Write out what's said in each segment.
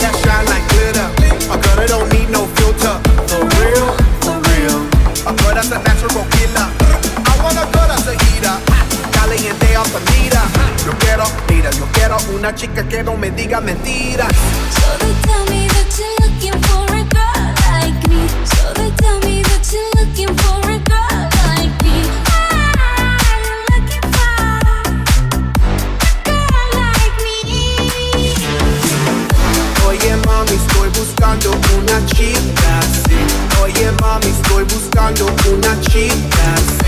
that shine like glitter. A girl that don't need no filter. For real, for real. A girl that's a natural killer. I want a girl that's a heater. Caliente off the. Yo quiero, mira, yo quiero una chica que no me diga mentiras. So una chica así. Oye mami, estoy buscando una chica así.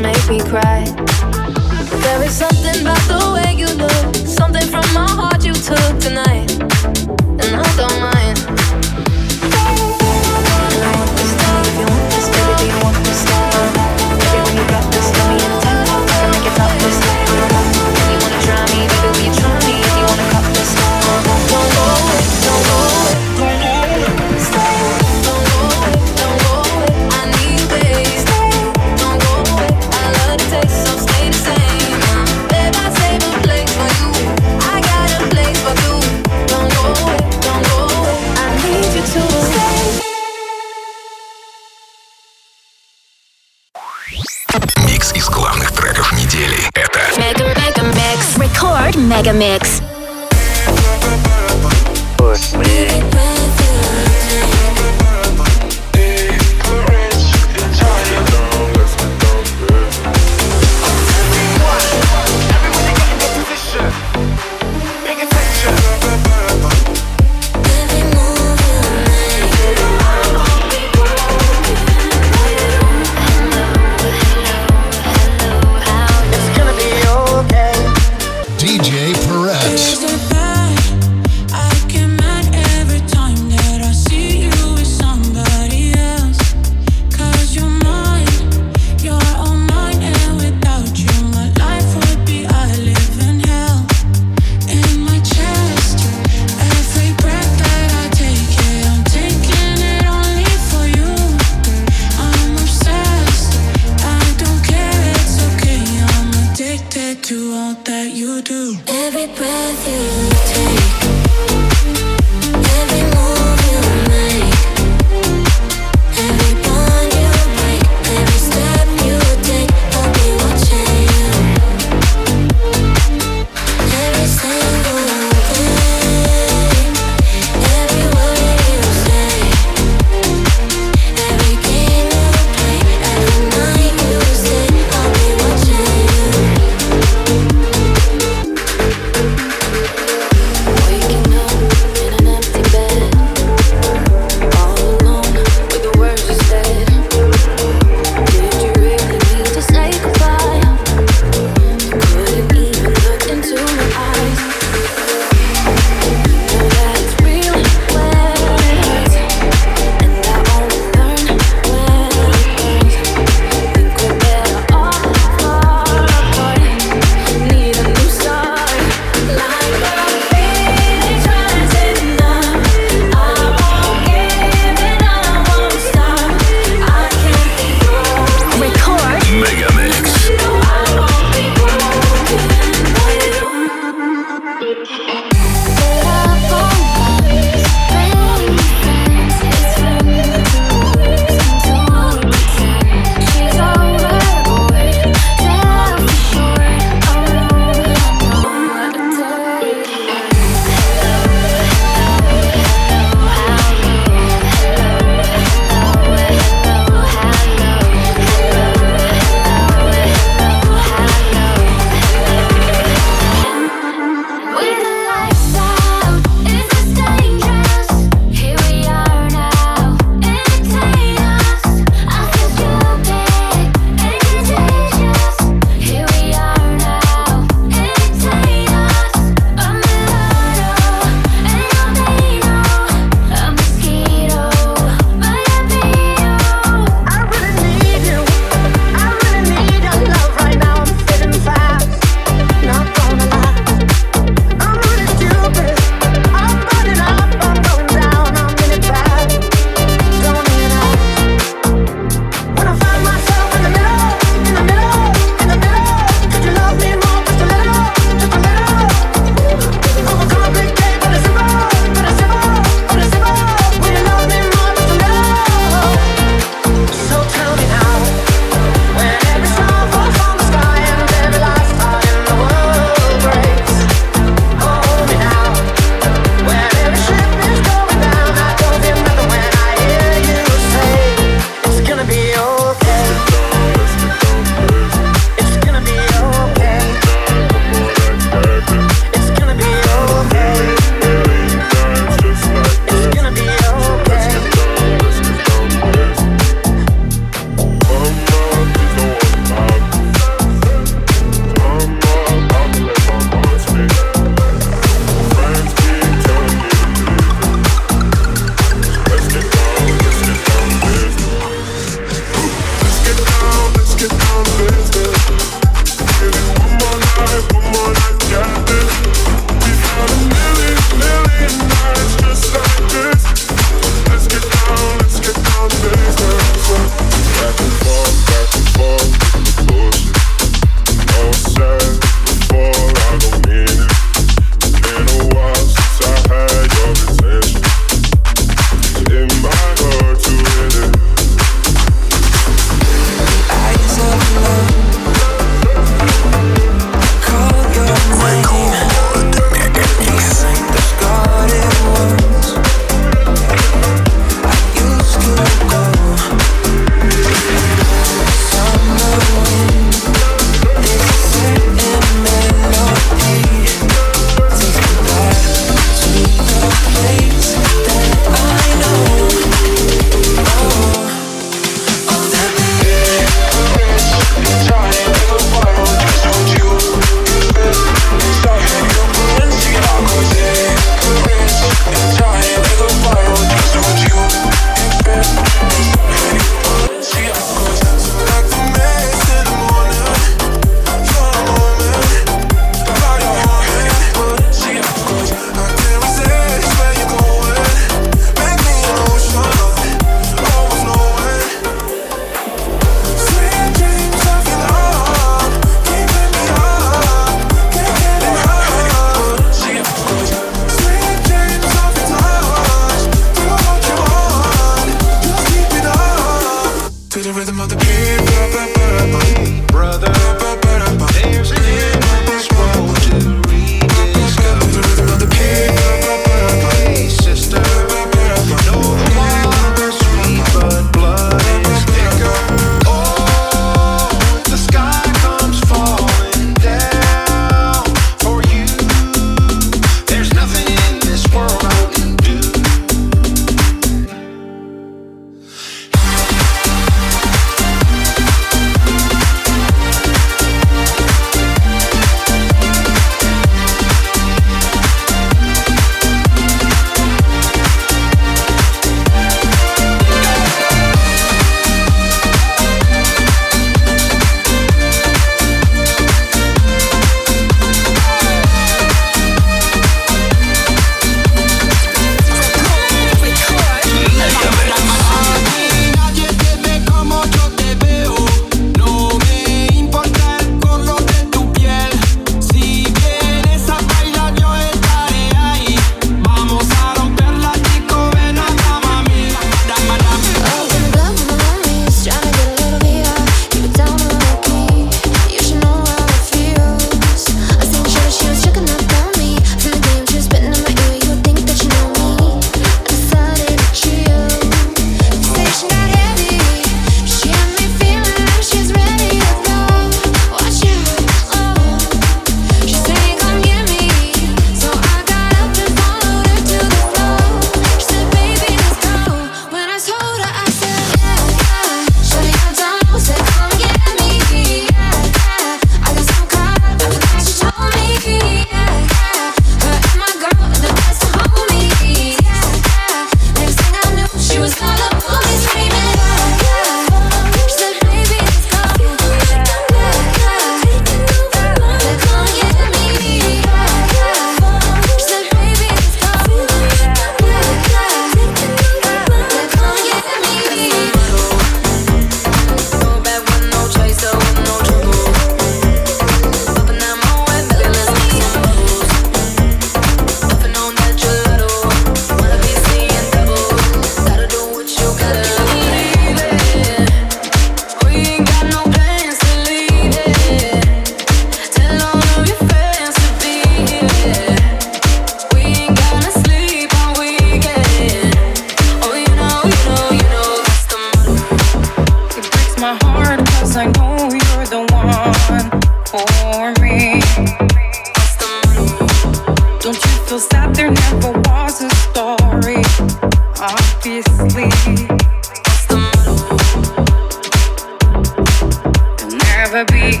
never be.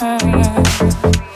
Oh.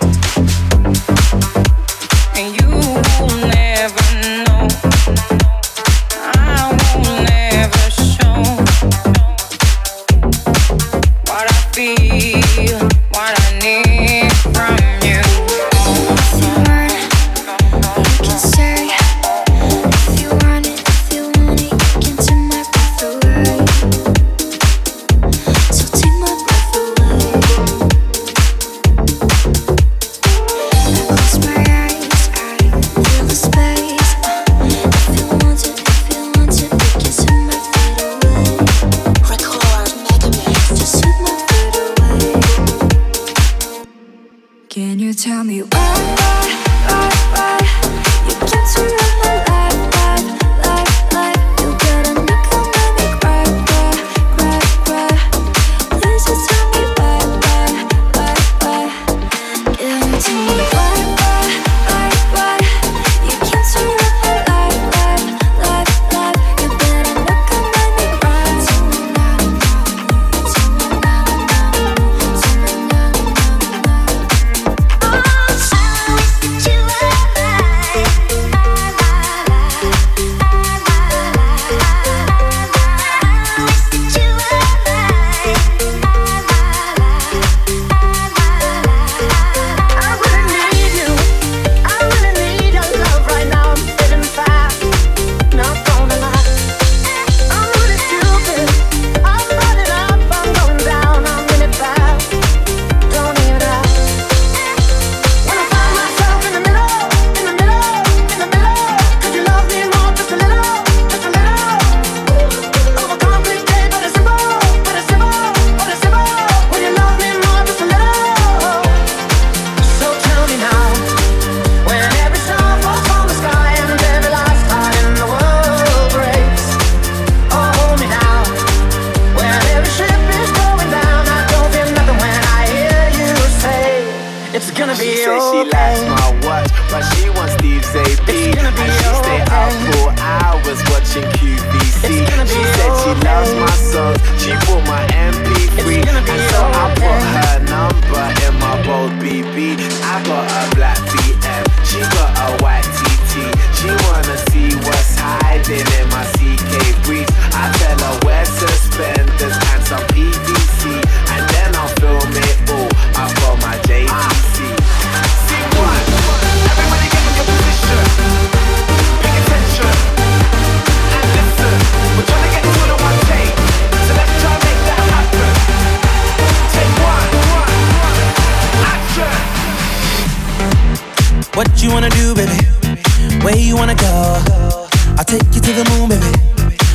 room, baby.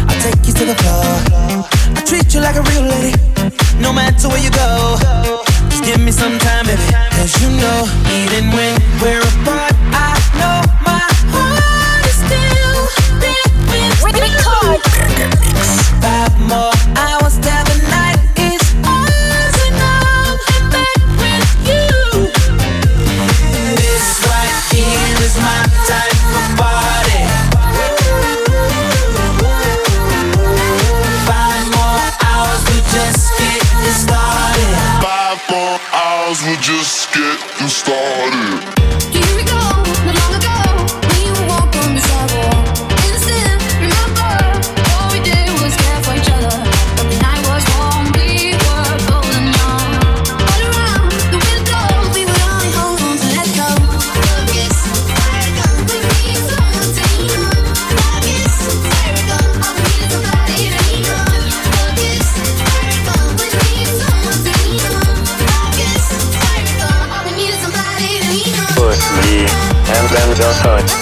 I take you to the floor. I treat you like a real lady, no matter where you go. Just give me some time, baby. Cause you know, even when we're apart, I know my heart is still there with you. Five more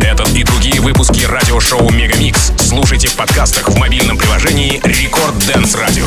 Этот и другие выпуски радиошоу Мегамикс слушайте в подкастах в мобильном приложении Рекорд Дэнс Радио.